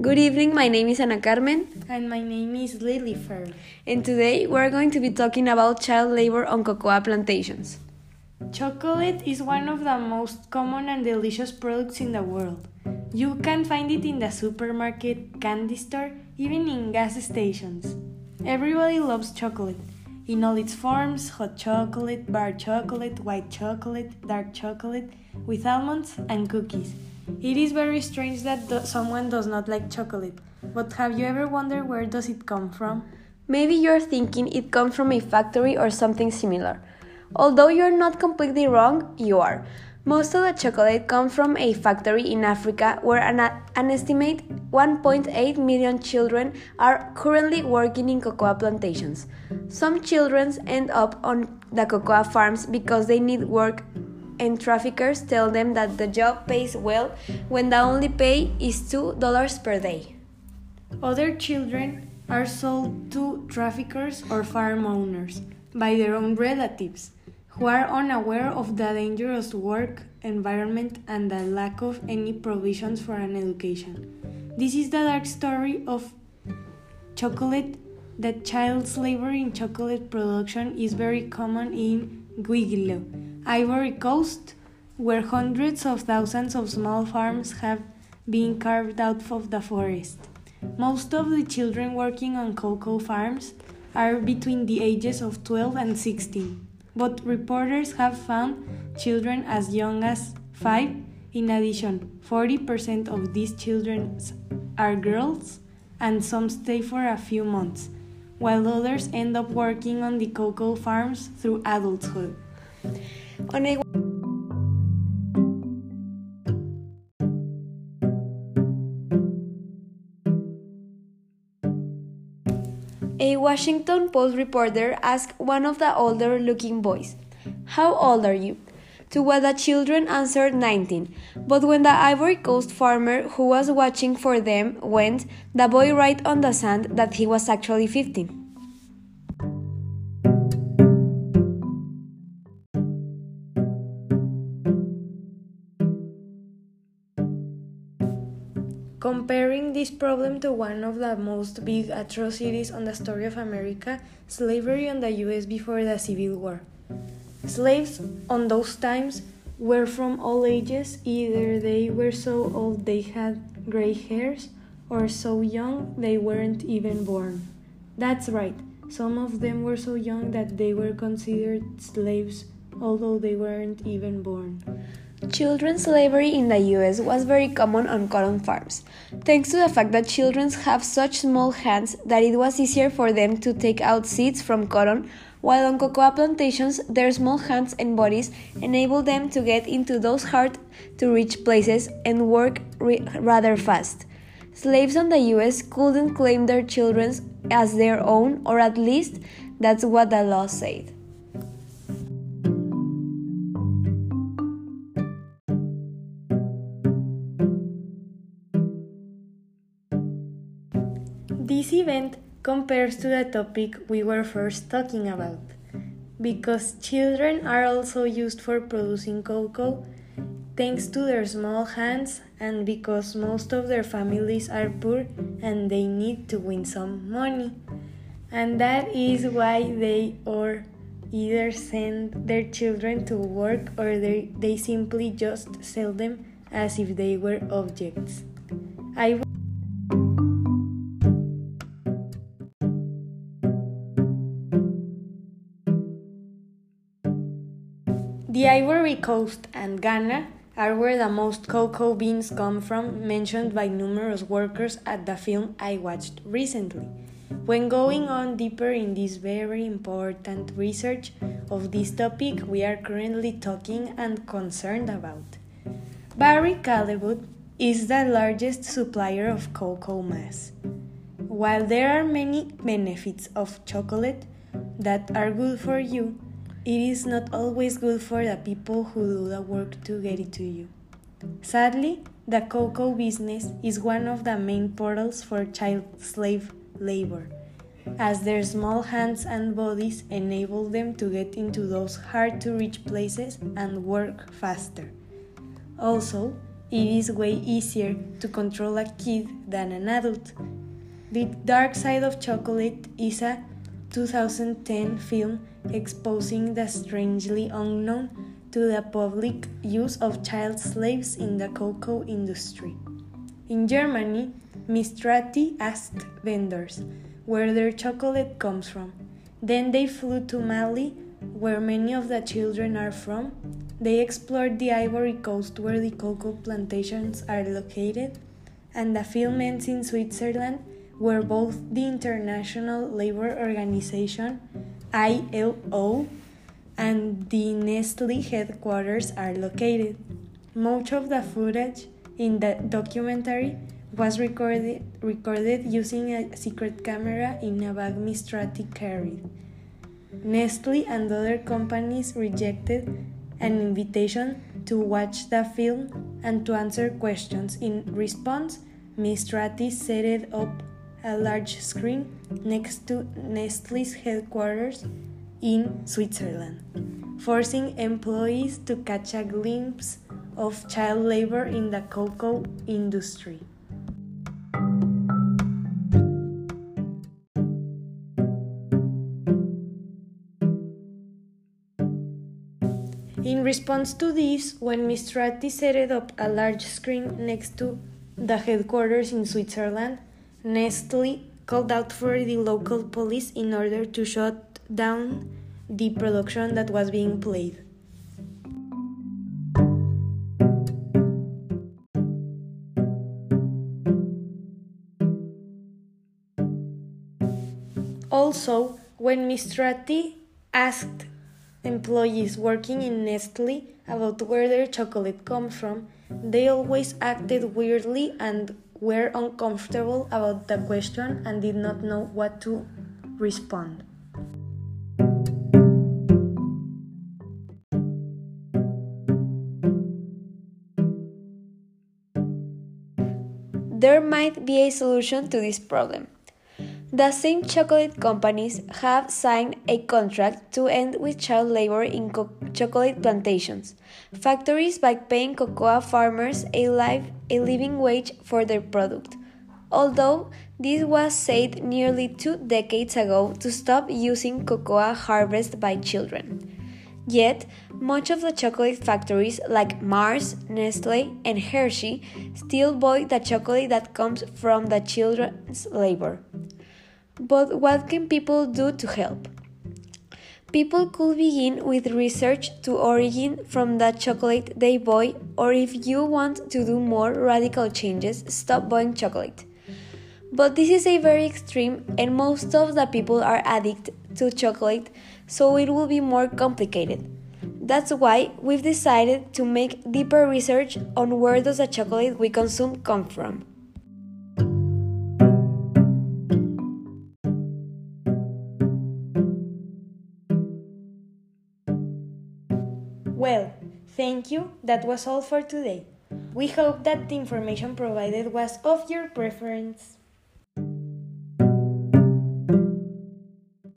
Good evening, my name is Ana Carmen. And my name is Lily Fer. And today we're going to be talking about child labor on cocoa plantations. Chocolate is one of the most common and delicious products in the world. You can find it in the supermarket, candy store, even in gas stations. Everybody loves chocolate. In all its forms hot chocolate, bar chocolate, white chocolate, dark chocolate, with almonds and cookies. It is very strange that do someone does not like chocolate, but have you ever wondered where does it come from? Maybe you're thinking it comes from a factory or something similar. Although you're not completely wrong, you are. Most of the chocolate comes from a factory in Africa where an, an estimate 1.8 million children are currently working in cocoa plantations. Some children end up on the cocoa farms because they need work and traffickers tell them that the job pays well when the only pay is $2 per day. Other children are sold to traffickers or farm owners by their own relatives who are unaware of the dangerous work environment and the lack of any provisions for an education. This is the dark story of chocolate. That child slavery in chocolate production is very common in Guiglo, Ivory Coast, where hundreds of thousands of small farms have been carved out of the forest. Most of the children working on cocoa farms are between the ages of 12 and 16, but reporters have found children as young as 5. In addition, 40% of these children are girls, and some stay for a few months, while others end up working on the cocoa farms through adulthood. On a A Washington Post reporter asked one of the older looking boys, How old are you? To what the children answered 19. But when the Ivory Coast farmer who was watching for them went, the boy wrote on the sand that he was actually 15. Comparing this problem to one of the most big atrocities on the story of America, slavery on the US before the Civil War. Slaves on those times were from all ages, either they were so old they had gray hairs, or so young they weren't even born. That's right, some of them were so young that they were considered slaves, although they weren't even born. Children's slavery in the US was very common on cotton farms, thanks to the fact that children have such small hands that it was easier for them to take out seeds from cotton, while on cocoa plantations, their small hands and bodies enabled them to get into those hard to reach places and work rather fast. Slaves on the US couldn't claim their children as their own, or at least that's what the law said. This event compares to the topic we were first talking about. Because children are also used for producing cocoa thanks to their small hands and because most of their families are poor and they need to win some money. And that is why they or either send their children to work or they, they simply just sell them as if they were objects. I The Ivory Coast and Ghana are where the most cocoa beans come from, mentioned by numerous workers at the film I watched recently. When going on deeper in this very important research of this topic we are currently talking and concerned about, Barry Callebaut is the largest supplier of cocoa mass. While there are many benefits of chocolate that are good for you, it is not always good for the people who do the work to get it to you. Sadly, the cocoa business is one of the main portals for child slave labor, as their small hands and bodies enable them to get into those hard to reach places and work faster. Also, it is way easier to control a kid than an adult. The Dark Side of Chocolate is a 2010 film exposing the strangely unknown to the public use of child slaves in the cocoa industry. In Germany, Mistrati asked vendors where their chocolate comes from. Then they flew to Mali, where many of the children are from. They explored the Ivory Coast, where the cocoa plantations are located, and the film ends in Switzerland, where both the International Labour Organization, ILO, and the Nestle headquarters are located. Much of the footage in the documentary was recorded, recorded using a secret camera in a bag Mistrati carried. Nestle and other companies rejected an invitation to watch the film and to answer questions. In response, Mistrati set up a large screen next to Nestle's headquarters in Switzerland, forcing employees to catch a glimpse of child labor in the cocoa industry. In response to this, when Mistrati set up a large screen next to the headquarters in Switzerland, Nestle called out for the local police in order to shut down the production that was being played. Also, when Mistrati asked employees working in Nestle about where their chocolate comes from, they always acted weirdly and were uncomfortable about the question and did not know what to respond. There might be a solution to this problem. The same chocolate companies have signed a contract to end with child labor in co- chocolate plantations. Factories by paying cocoa farmers a, live, a living wage for their product. Although this was said nearly two decades ago to stop using cocoa harvested by children. Yet, much of the chocolate factories like Mars, Nestle, and Hershey still buy the chocolate that comes from the children's labor. But what can people do to help? People could begin with research to origin from the chocolate they buy, or if you want to do more radical changes, stop buying chocolate. But this is a very extreme, and most of the people are addicted to chocolate, so it will be more complicated. That's why we've decided to make deeper research on where does the chocolate we consume come from. Well, thank you. That was all for today. We hope that the information provided was of your preference.